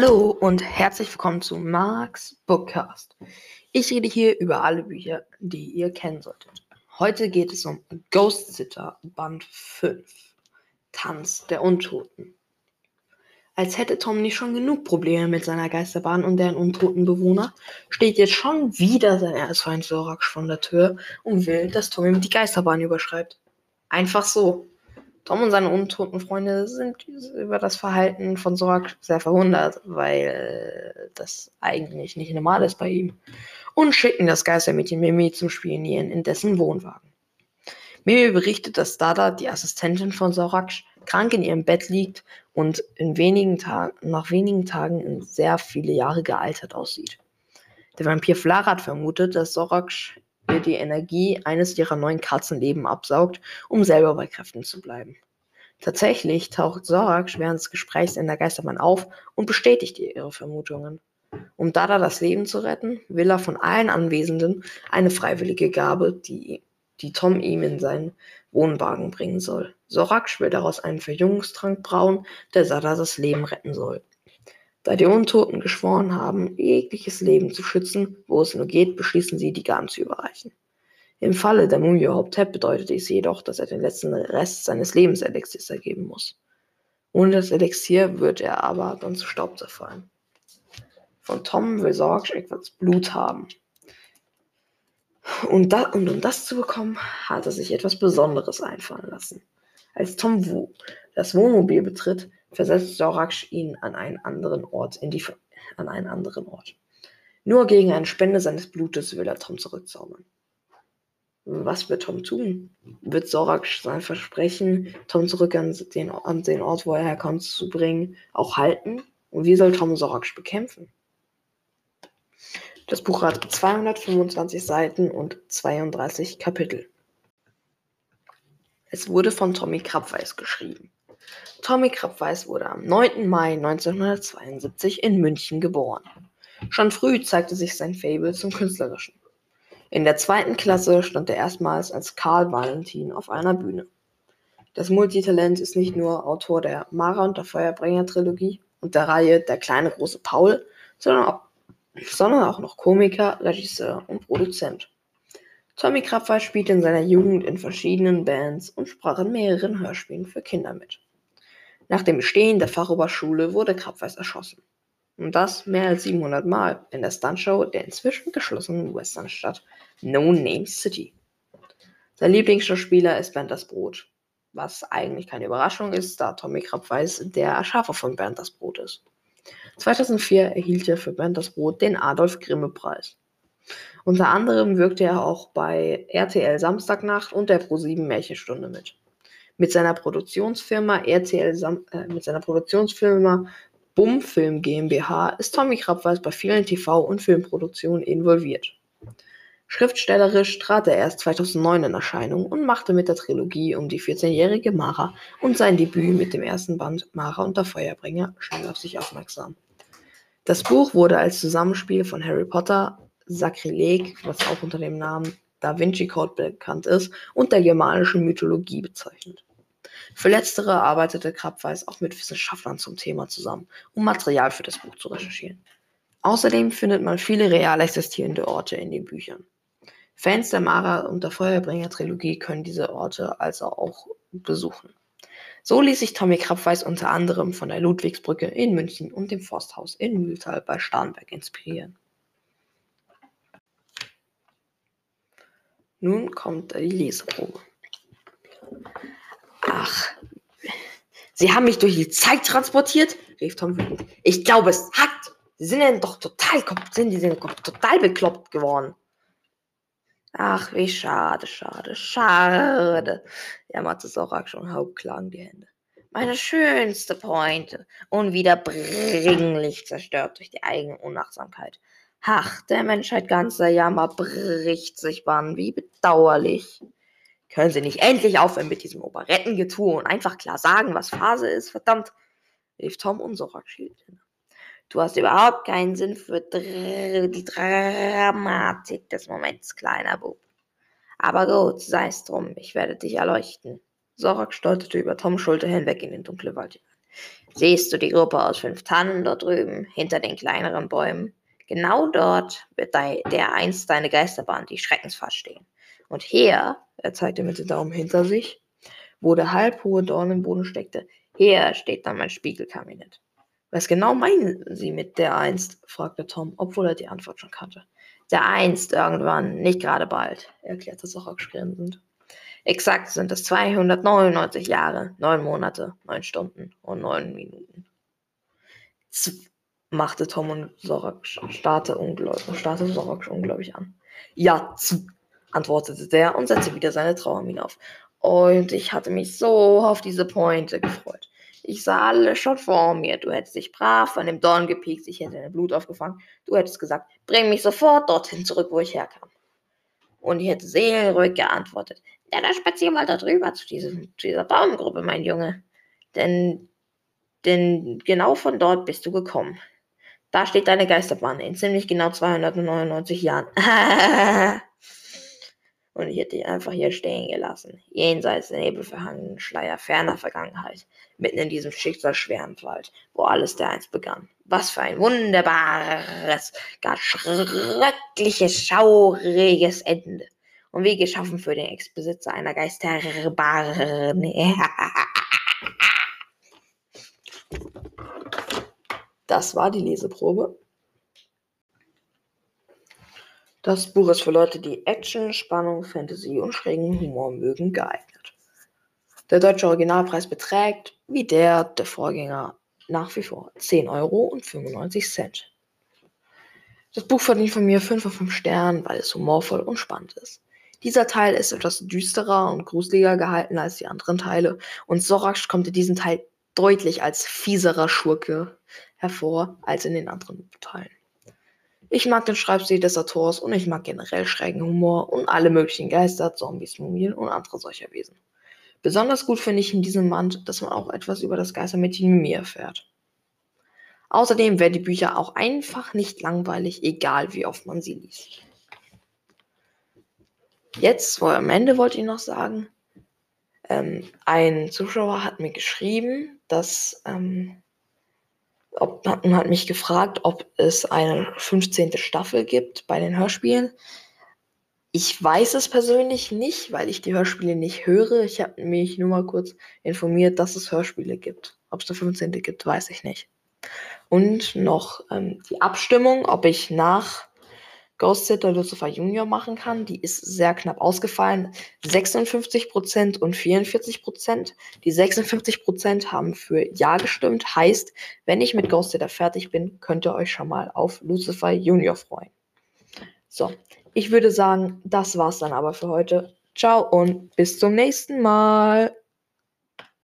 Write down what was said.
Hallo und herzlich willkommen zu Marks Bookcast. Ich rede hier über alle Bücher, die ihr kennen solltet. Heute geht es um Ghost Sitter Band 5 Tanz der Untoten. Als hätte Tom nicht schon genug Probleme mit seiner Geisterbahn und deren untoten Bewohner, steht jetzt schon wieder sein Erzfeind Sorax vor der Tür und will, dass Tom ihm die Geisterbahn überschreibt. Einfach so. Tom und seine untoten Freunde sind über das Verhalten von Sorg sehr verwundert, weil das eigentlich nicht normal ist bei ihm. Und schicken das Geistermädchen Mimi zum Spionieren in dessen Wohnwagen. Mimi berichtet, dass Dada, die Assistentin von Sorak, krank in ihrem Bett liegt und wenigen nach wenigen Tagen in sehr viele Jahre gealtert aussieht. Der Vampir Flarat vermutet, dass Sorak ihr die Energie eines ihrer neuen Katzenleben absaugt, um selber bei Kräften zu bleiben. Tatsächlich taucht Sorak während des Gesprächs in der Geisterbahn auf und bestätigt ihr ihre Vermutungen. Um Dada das Leben zu retten, will er von allen Anwesenden eine freiwillige Gabe, die, die Tom ihm in seinen Wohnwagen bringen soll. Sorak will daraus einen Verjüngungstrank brauen, der Dada das Leben retten soll. Da die Untoten geschworen haben, jegliches Leben zu schützen, wo es nur geht, beschließen sie, die Gaben zu überreichen. Im Falle der Mumie Hoptep bedeutet dies jedoch, dass er den letzten Rest seines Lebenselixiers ergeben muss. Ohne das Elixier wird er aber dann zu Staub zerfallen. Von Tom will Sorg etwas Blut haben. Und, da, und, um das zu bekommen, hat er sich etwas Besonderes einfallen lassen. Als Tom Wu das Wohnmobil betritt, versetzt Sorak ihn an einen anderen Ort in die, an einen anderen Ort. Nur gegen eine Spende seines Blutes will er Tom zurückzaubern. Was wird Tom tun? Wird Sorak sein Versprechen, Tom zurück an den, an den Ort, wo er herkommt, zu bringen, auch halten? Und wie soll Tom Sorak bekämpfen? Das Buch hat 225 Seiten und 32 Kapitel. Es wurde von Tommy Krabweis geschrieben. Tommy Krabweis wurde am 9. Mai 1972 in München geboren. Schon früh zeigte sich sein Fable zum Künstlerischen. In der zweiten Klasse stand er erstmals als Karl Valentin auf einer Bühne. Das Multitalent ist nicht nur Autor der Mara und der Feuerbringer-Trilogie und der Reihe Der kleine große Paul, sondern auch, sondern auch noch Komiker, Regisseur und Produzent. Tommy Krapfer spielte in seiner Jugend in verschiedenen Bands und sprach in mehreren Hörspielen für Kinder mit. Nach dem Bestehen der Fachoberschule wurde Krapweis erschossen. Und das mehr als 700 Mal in der Stuntshow der inzwischen geschlossenen Westernstadt No Name City. Sein Lieblingsschauspieler ist Bernd das Brot. Was eigentlich keine Überraschung ist, da Tommy Krabweis der Erschaffer von Bernd das Brot ist. 2004 erhielt er für Bernd das Brot den Adolf Grimme Preis. Unter anderem wirkte er auch bei RTL Samstagnacht und der Pro7 Märchenstunde mit. Mit seiner Produktionsfirma RTL Sam äh, mit seiner Produktionsfirma Bum-Film GmbH ist Tommy Krabweis bei vielen TV- und Filmproduktionen involviert. Schriftstellerisch trat er erst 2009 in Erscheinung und machte mit der Trilogie um die 14-jährige Mara und sein Debüt mit dem ersten Band Mara und der Feuerbringer schnell auf sich aufmerksam. Das Buch wurde als Zusammenspiel von Harry Potter, Sakrileg, was auch unter dem Namen Da Vinci Code bekannt ist, und der germanischen Mythologie bezeichnet. Für letztere arbeitete Krabweis auch mit Wissenschaftlern zum Thema zusammen, um Material für das Buch zu recherchieren. Außerdem findet man viele real existierende Orte in den Büchern. Fans der Mara und der Feuerbringer-Trilogie können diese Orte also auch besuchen. So ließ sich Tommy Krabweis unter anderem von der Ludwigsbrücke in München und dem Forsthaus in Mühltal bei Starnberg inspirieren. Nun kommt die Leseprobe. Ach, Sie haben mich durch die Zeit transportiert, rief Tom wütend. Ich glaube, es hat. Sie sind ja doch total, sind, die sind total bekloppt geworden. Ach, wie schade, schade, schade, jammerte Sorak schon hauptklagend die Hände. Meine schönste Pointe, unwiederbringlich zerstört durch die eigene Unachtsamkeit. Ach, der Menschheit ganzer Jammer bricht sich Bann, wie bedauerlich. Können Sie nicht endlich aufhören mit diesem Operettengetue und einfach klar sagen, was Phase ist? Verdammt, rief Tom hin. Du hast überhaupt keinen Sinn für dr die Dramatik des Moments, kleiner Bub. Aber gut, sei es drum, ich werde dich erleuchten. Sorak stolperte über Toms Schulter hinweg in den dunklen Wald hinein. Siehst du die Gruppe aus fünf Tannen dort drüben, hinter den kleineren Bäumen? Genau dort wird der einst deine Geisterbahn, die Schreckensfahrt stehen. Und hier, er zeigte mit dem Daumen hinter sich, wo der halbhohe Dorn im Boden steckte, hier steht dann mein Spiegelkabinett. Was genau meinen Sie mit der einst? fragte Tom, obwohl er die Antwort schon kannte. Der einst irgendwann, nicht gerade bald, erklärte Sochok grinsend. Exakt sind es 299 Jahre, neun Monate, neun Stunden und neun Minuten. Z machte Tom und Sorak starrte, ungläubig, ungläubig an. Ja, z antwortete der und setzte wieder seine Trauermine auf. Und ich hatte mich so auf diese Pointe gefreut. Ich sah alles schon vor mir. Du hättest dich brav an dem Dorn gepiekt, ich hätte dein Blut aufgefangen. Du hättest gesagt, bring mich sofort dorthin zurück, wo ich herkam. Und ich hätte seelenruhig geantwortet, ja, dann spazier mal da drüber zu, diesem, zu dieser Baumgruppe, mein Junge. Denn, denn genau von dort bist du gekommen. Da steht deine Geisterbahn in ziemlich genau 299 Jahren. Und ich hätte dich einfach hier stehen gelassen, jenseits der nebelverhangenen Schleier ferner Vergangenheit, mitten in diesem schicksalsschweren Wald, wo alles dereinst begann. Was für ein wunderbares, gar schreckliches, schauriges Ende. Und wie geschaffen für den Ex-Besitzer einer Geisterbahn. Das war die Leseprobe. Das Buch ist für Leute, die Action, Spannung, Fantasy und schrägen Humor mögen, geeignet. Der deutsche Originalpreis beträgt, wie der der Vorgänger, nach wie vor 10 Euro und 95 Cent. Das Buch verdient von mir 5 von 5 Sternen, weil es humorvoll und spannend ist. Dieser Teil ist etwas düsterer und gruseliger gehalten als die anderen Teile und Sorax kommt in diesem Teil deutlich als fieserer Schurke hervor als in den anderen Teilen. Ich mag den Schreibstil des Autors und ich mag generell schrägen Humor und alle möglichen Geister, Zombies, Mumien und andere solcher Wesen. Besonders gut finde ich in diesem Band, dass man auch etwas über das Geistermädchen Mimi erfährt. Außerdem werden die Bücher auch einfach nicht langweilig, egal wie oft man sie liest. Jetzt, vor am Ende wollte ich noch sagen, ähm, ein Zuschauer hat mir geschrieben, dass ähm, ob, und hat mich gefragt, ob es eine 15. Staffel gibt bei den Hörspielen. Ich weiß es persönlich nicht, weil ich die Hörspiele nicht höre. Ich habe mich nur mal kurz informiert, dass es Hörspiele gibt. Ob es eine 15. gibt, weiß ich nicht. Und noch ähm, die Abstimmung, ob ich nach Ghost Sitter Lucifer Junior machen kann. Die ist sehr knapp ausgefallen. 56% und 44%. Die 56% haben für Ja gestimmt. Heißt, wenn ich mit Ghost Sitter fertig bin, könnt ihr euch schon mal auf Lucifer Junior freuen. So, ich würde sagen, das war's dann aber für heute. Ciao und bis zum nächsten Mal.